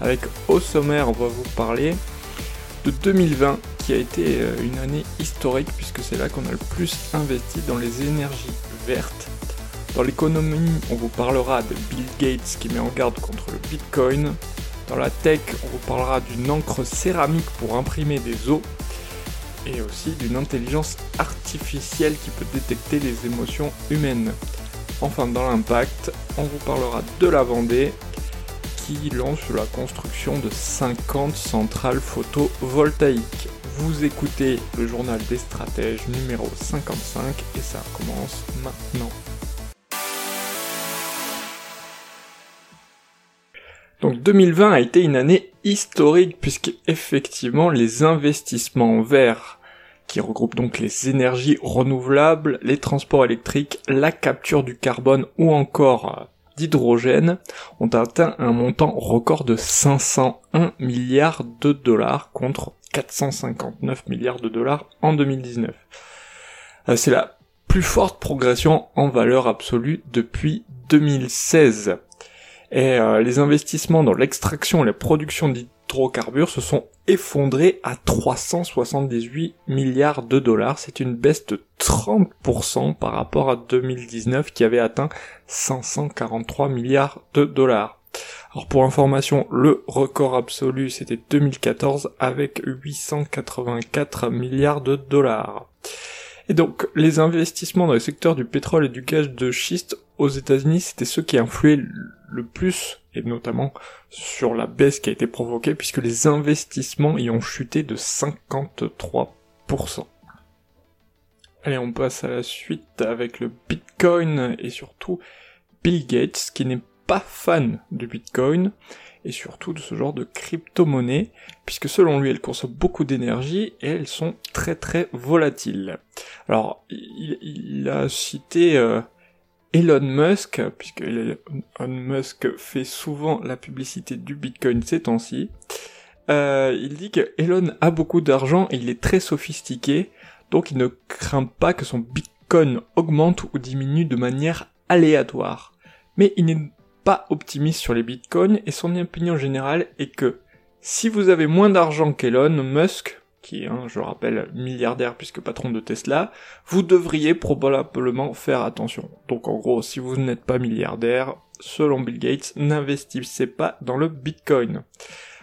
Avec au sommaire, on va vous parler de 2020 qui a été euh, une année historique puisque c'est là qu'on a le plus investi dans les énergies vertes. Dans l'économie, on vous parlera de Bill Gates qui met en garde contre le Bitcoin. Dans la tech, on vous parlera d'une encre céramique pour imprimer des os et aussi d'une intelligence artificielle qui peut détecter les émotions humaines. Enfin, dans l'impact, on vous parlera de la Vendée lance la construction de 50 centrales photovoltaïques. Vous écoutez le journal des stratèges numéro 55 et ça commence maintenant. Donc 2020 a été une année historique puisque effectivement les investissements verts qui regroupent donc les énergies renouvelables, les transports électriques, la capture du carbone ou encore euh, d'hydrogène ont atteint un montant record de 501 milliards de dollars contre 459 milliards de dollars en 2019. Euh, c'est la plus forte progression en valeur absolue depuis 2016. Et euh, les investissements dans l'extraction et la production d'hydrocarbures se sont effondrés à 378 milliards de dollars. C'est une baisse de 30% par rapport à 2019 qui avait atteint 543 milliards de dollars. Alors pour information, le record absolu c'était 2014 avec 884 milliards de dollars. Et donc, les investissements dans le secteur du pétrole et du gaz de schiste aux États-Unis, c'était ceux qui influaient le plus, et notamment sur la baisse qui a été provoquée, puisque les investissements y ont chuté de 53%. Allez, on passe à la suite avec le Bitcoin et surtout Bill Gates, qui n'est pas fan du Bitcoin, et surtout de ce genre de crypto-monnaie, puisque selon lui, elles consomment beaucoup d'énergie et elles sont très très volatiles. Alors, il, a cité euh, Elon Musk, puisque Elon Musk fait souvent la publicité du Bitcoin ces temps-ci. Euh, il dit que Elon a beaucoup d'argent et il est très sophistiqué, donc il ne craint pas que son Bitcoin augmente ou diminue de manière aléatoire. Mais il n'est pas optimiste sur les bitcoins et son opinion générale est que si vous avez moins d'argent qu'Elon Musk, qui est, je rappelle, milliardaire puisque patron de Tesla, vous devriez probablement faire attention. Donc en gros, si vous n'êtes pas milliardaire, selon Bill Gates, n'investissez pas dans le bitcoin.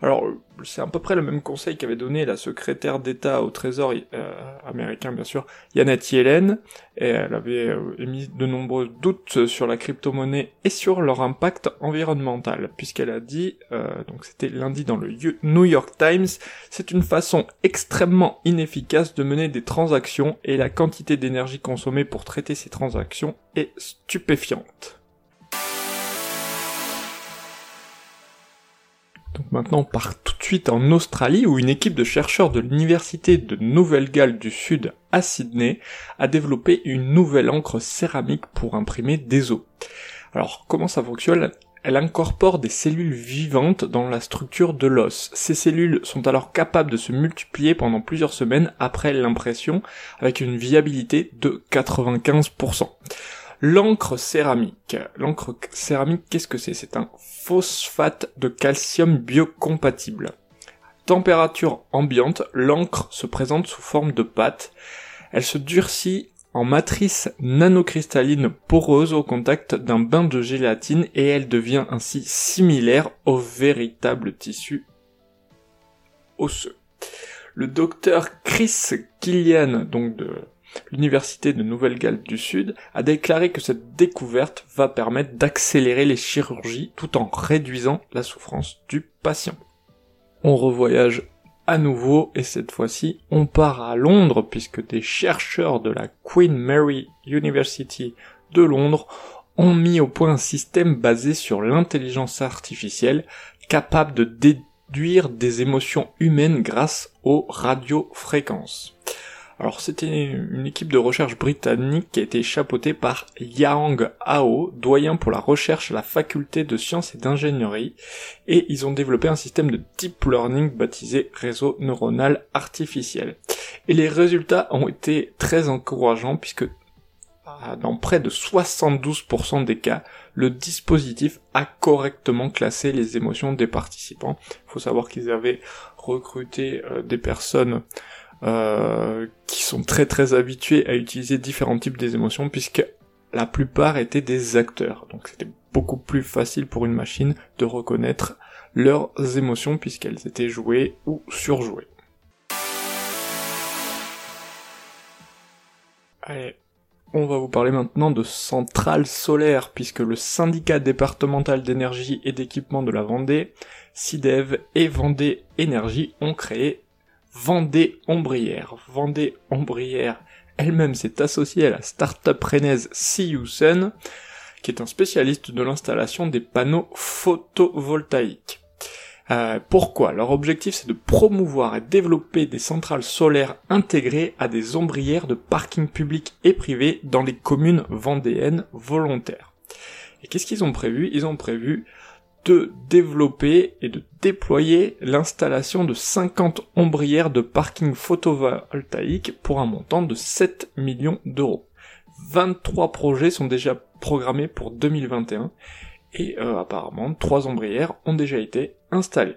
Alors, c'est à peu près le même conseil qu'avait donné la secrétaire d'État au Trésor euh, américain, bien sûr, Janet Yellen, et elle avait euh, émis de nombreux doutes sur la crypto-monnaie et sur leur impact environnemental, puisqu'elle a dit, euh, donc c'était lundi dans le New York Times, c'est une façon extrêmement inefficace de mener des transactions et la quantité d'énergie consommée pour traiter ces transactions est stupéfiante. Donc maintenant on part tout de suite en Australie où une équipe de chercheurs de l'université de Nouvelle-Galles du Sud à Sydney a développé une nouvelle encre céramique pour imprimer des os. Alors comment ça fonctionne? Elle incorpore des cellules vivantes dans la structure de l'os. Ces cellules sont alors capables de se multiplier pendant plusieurs semaines après l'impression avec une viabilité de 95%. L'encre céramique. L'encre céramique, qu'est-ce que c'est? C'est un phosphate de calcium biocompatible. Température ambiante, l'encre se présente sous forme de pâte. Elle se durcit en matrice nanocristalline poreuse au contact d'un bain de gélatine et elle devient ainsi similaire au véritable tissu osseux. Le docteur Chris Killian, donc de l'Université de Nouvelle-Galles du Sud a déclaré que cette découverte va permettre d'accélérer les chirurgies tout en réduisant la souffrance du patient. On revoyage à nouveau et cette fois-ci on part à Londres puisque des chercheurs de la Queen Mary University de Londres ont mis au point un système basé sur l'intelligence artificielle capable de produire des émotions humaines grâce aux radiofréquences. Alors c'était une équipe de recherche britannique qui a été chapeautée par Yang Hao, doyen pour la recherche à la faculté de sciences et d'ingénierie, et ils ont développé un système de deep learning baptisé réseau neuronal artificiel. Et les résultats ont été très encourageants puisque ah, dans près de 72% des cas, le dispositif a correctement classé les émotions des participants. Il faut savoir qu'ils avaient recruté euh, des personnes euh, qui sont très très habitués à utiliser différents types des émotions puisque la plupart étaient des acteurs. Donc c'était beaucoup plus facile pour une machine de reconnaître leurs émotions puisqu'elles étaient jouées ou surjouées. Allez, on va vous parler maintenant de centrales solaires, puisque le syndicat départemental d'énergie et d'équipement de la Vendée, SIDEV et Vendée Énergie ont créé Vendée Ombrière. Vendée Ombrière elle-même s'est associée à la start-up rennaise Sun, qui est un spécialiste de l'installation des panneaux photovoltaïques. Euh, pourquoi? Leur objectif c'est de promouvoir et développer des centrales solaires intégrées à des ombrières de parking public et privé dans les communes vendéennes volontaires. Et qu'est-ce qu'ils ont prévu? Ils ont prévu de développer et de déployer l'installation de 50 ombrières de parking photovoltaïque pour un montant de 7 millions d'euros. 23 projets sont déjà programmés pour 2021 et euh, apparemment trois ombrières ont déjà été installées.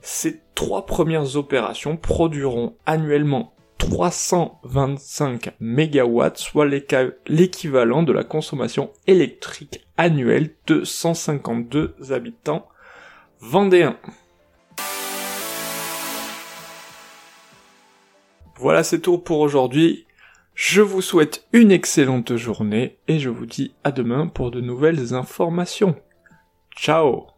Ces trois premières opérations produiront annuellement 325 MW, soit l'équivalent de la consommation électrique annuelle de 152 habitants vendéens. Voilà, c'est tout pour aujourd'hui. Je vous souhaite une excellente journée et je vous dis à demain pour de nouvelles informations. Ciao